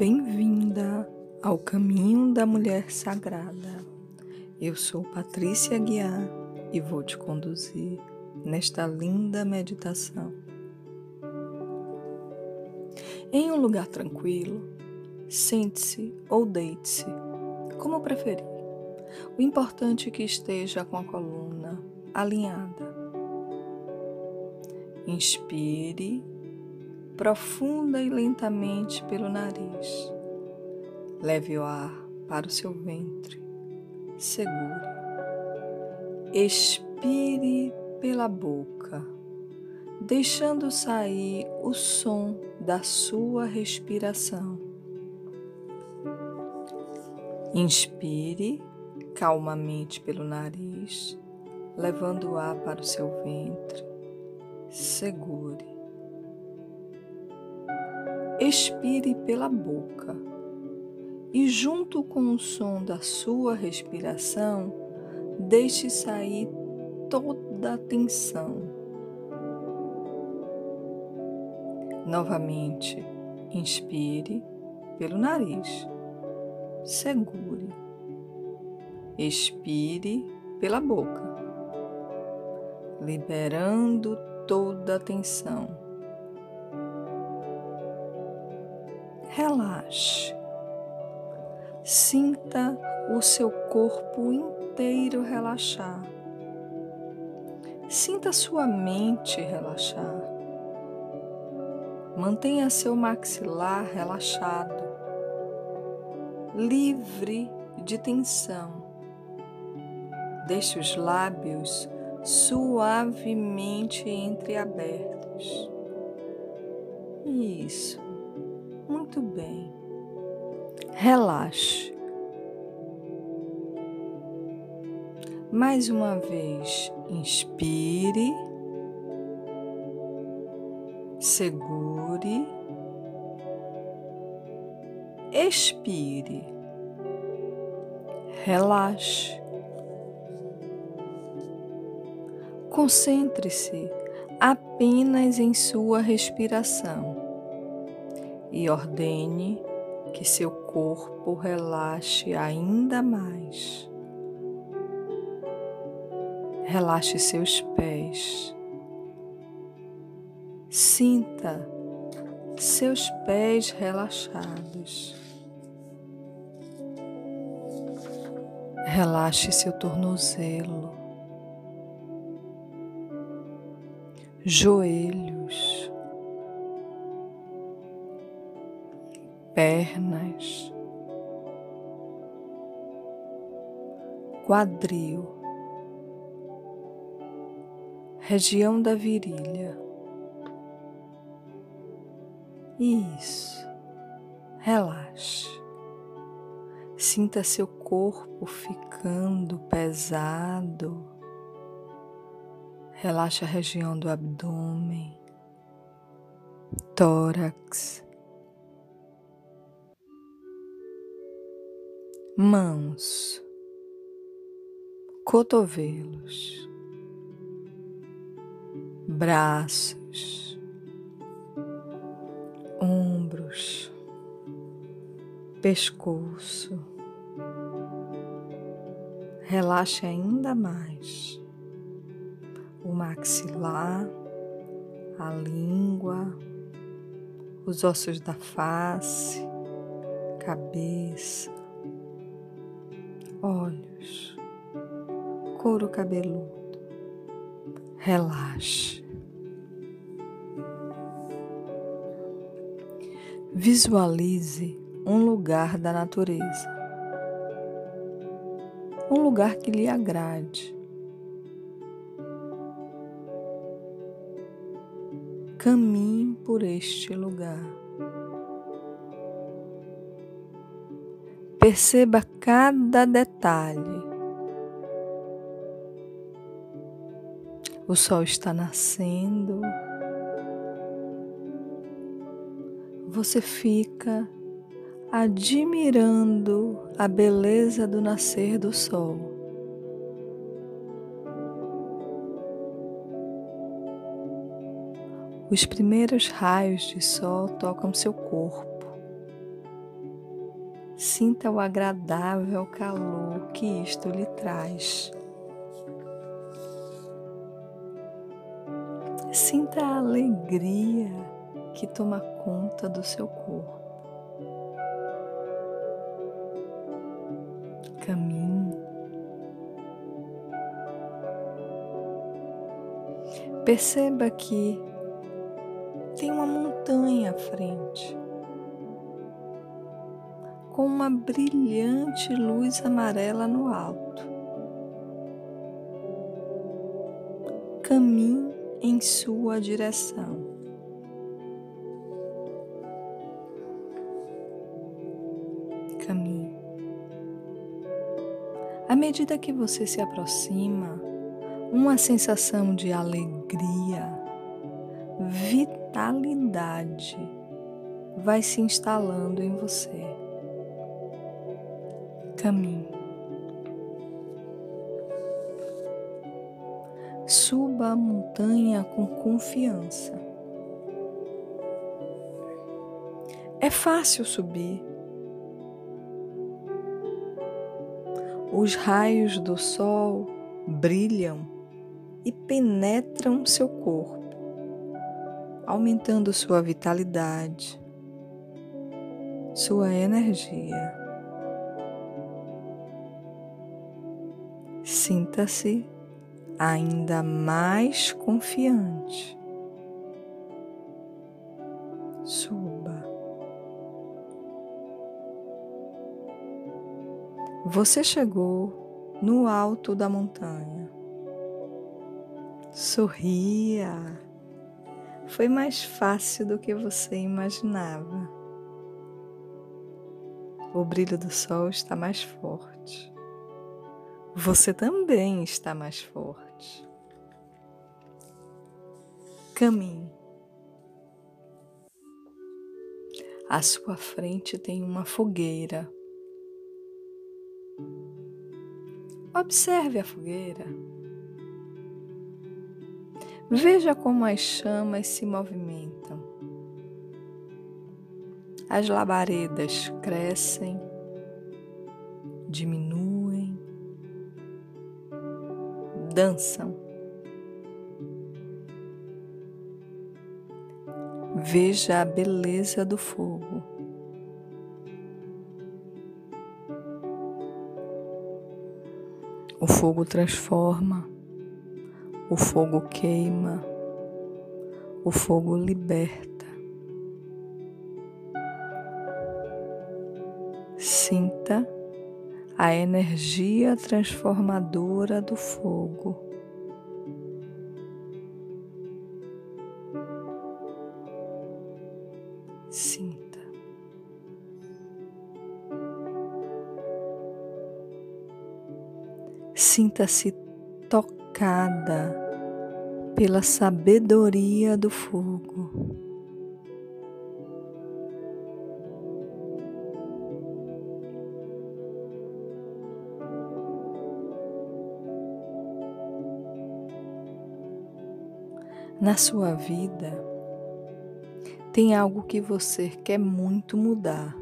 Bem-vinda ao caminho da mulher sagrada. Eu sou Patrícia Guiar e vou te conduzir nesta linda meditação. Em um lugar tranquilo, sente-se ou deite-se, como preferir. O importante é que esteja com a coluna alinhada. Inspire profunda e lentamente pelo nariz. Leve o ar para o seu ventre. Segure. Expire pela boca, deixando sair o som da sua respiração. Inspire calmamente pelo nariz, levando o ar para o seu ventre. Segure expire pela boca e, junto com o som da sua respiração, deixe sair toda a tensão. Novamente, inspire pelo nariz, segure, expire pela boca, liberando toda a tensão. Relaxe. Sinta o seu corpo inteiro relaxar. Sinta sua mente relaxar. Mantenha seu maxilar relaxado, livre de tensão. Deixe os lábios suavemente entreabertos. Isso. Muito bem. Relaxe. Mais uma vez, inspire, segure, expire, relaxe. Concentre-se apenas em sua respiração e ordene que seu corpo relaxe ainda mais. Relaxe seus pés. Sinta seus pés relaxados. Relaxe seu tornozelo, joelhos. Pernas, quadril, região da virilha. Isso, relaxe. Sinta seu corpo ficando pesado. Relaxe a região do abdômen, tórax, mãos, cotovelos, braços, ombros, pescoço. Relaxe ainda mais o maxilar, a língua, os ossos da face, cabeça, olhos, couro cabeludo. Relaxe. Visualize um lugar da natureza, um lugar que lhe agrade. Caminhe por este lugar. Perceba cada detalhe. O sol está nascendo. Você fica admirando a beleza do nascer do sol. Os primeiros raios de sol tocam seu corpo Sinta o agradável calor que isto lhe traz. Sinta a alegria que toma conta do seu corpo. Caminhe. Perceba que tem uma montanha à frente com uma brilhante luz amarela no alto. Caminhe em sua direção. Caminhe. À medida que você se aproxima, uma sensação de alegria, vitalidade vai se instalando em você caminho. Suba a montanha com confiança. É fácil subir. Os raios do sol brilham e penetram seu corpo, aumentando sua vitalidade, sua energia. Sinta-se ainda mais confiante. Suba. Você chegou no alto da montanha. Sorria. Foi mais fácil do que você imaginava. O brilho do sol está mais forte você também está mais forte. Caminhe. À sua frente tem uma fogueira. Observe a fogueira. Veja como as chamas se movimentam. As labaredas crescem, diminuem dançam. Veja a beleza do fogo. O fogo transforma, o fogo queima, o fogo liberta. Sinta a energia transformadora do fogo. Sinta. Sinta-se tocada pela sabedoria do fogo. Na sua vida tem algo que você quer muito mudar.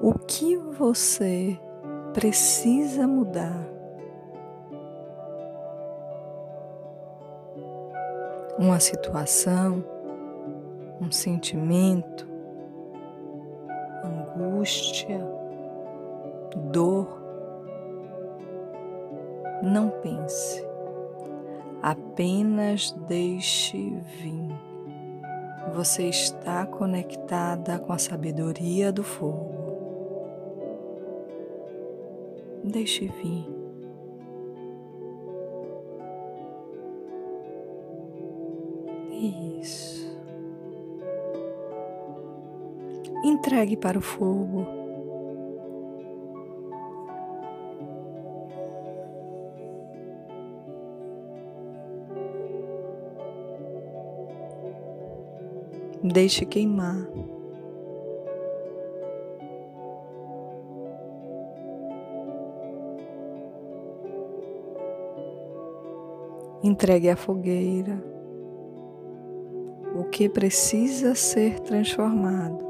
O que você precisa mudar? Uma situação, um sentimento, angústia, dor não pense, apenas deixe vir. Você está conectada com a sabedoria do fogo. Deixe vir. Isso. Entregue para o fogo Deixe queimar. Entregue a fogueira, o que precisa ser transformado.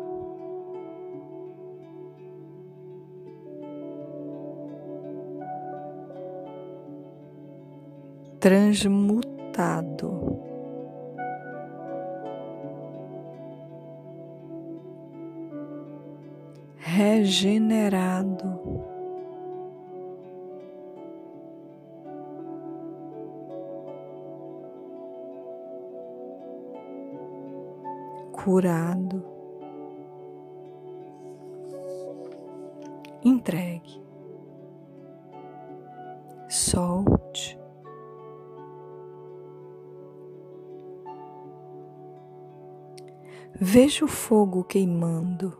Transmutado. Regenerado. curado, entregue, solte. Veja o fogo queimando,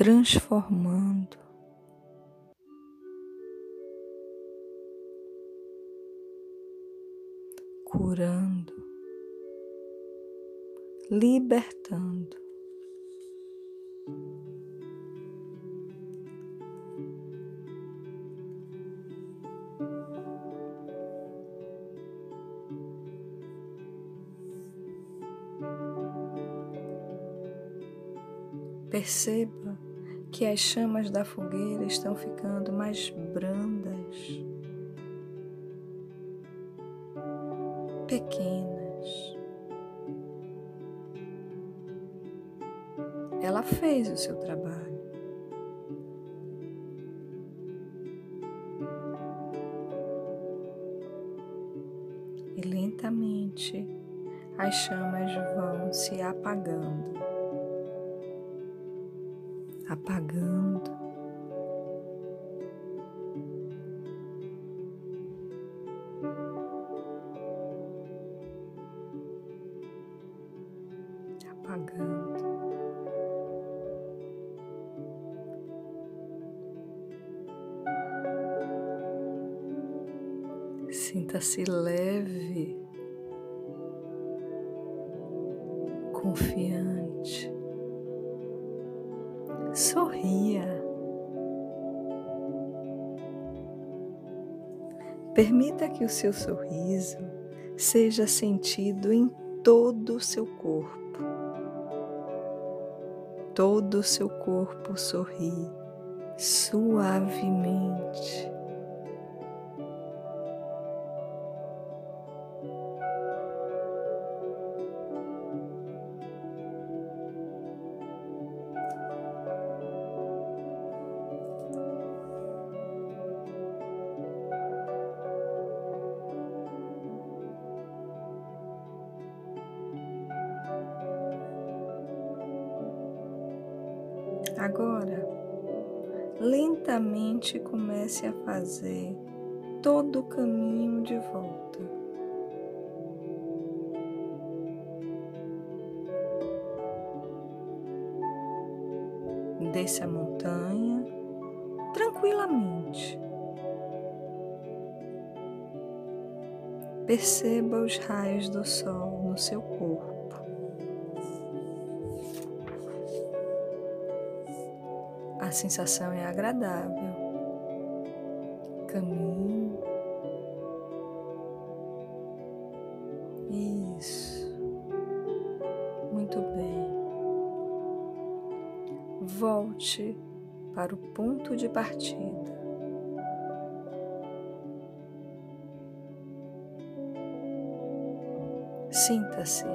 transformando, curando, libertando. Perceba que as chamas da fogueira estão ficando mais brandas. pequenas. Ela fez o seu trabalho. E lentamente as chamas vão se apagando, apagando. Sinta-se leve, confiante. Sorria. Permita que o seu sorriso seja sentido em todo o seu corpo. Todo o seu corpo sorri suavemente. Agora, lentamente comece a fazer todo o caminho de volta. Desce a montanha tranquilamente. Perceba os raios do sol no seu corpo. A sensação é agradável. Caminhe. Isso. Muito bem. Volte para o ponto de partida. Sinta-se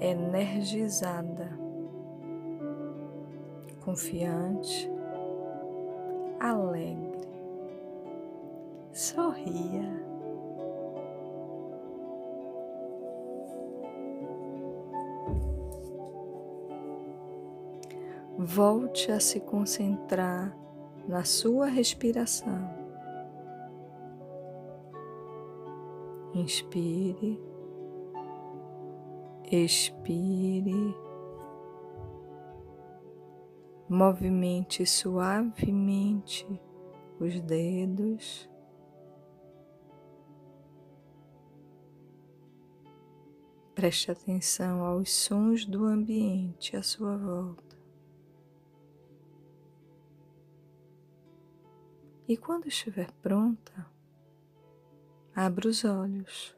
energizada confiante, alegre. Sorria. Volte a se concentrar na sua respiração. Inspire, expire. Movimente suavemente os dedos. Preste atenção aos sons do ambiente à sua volta. E quando estiver pronta, abra os olhos.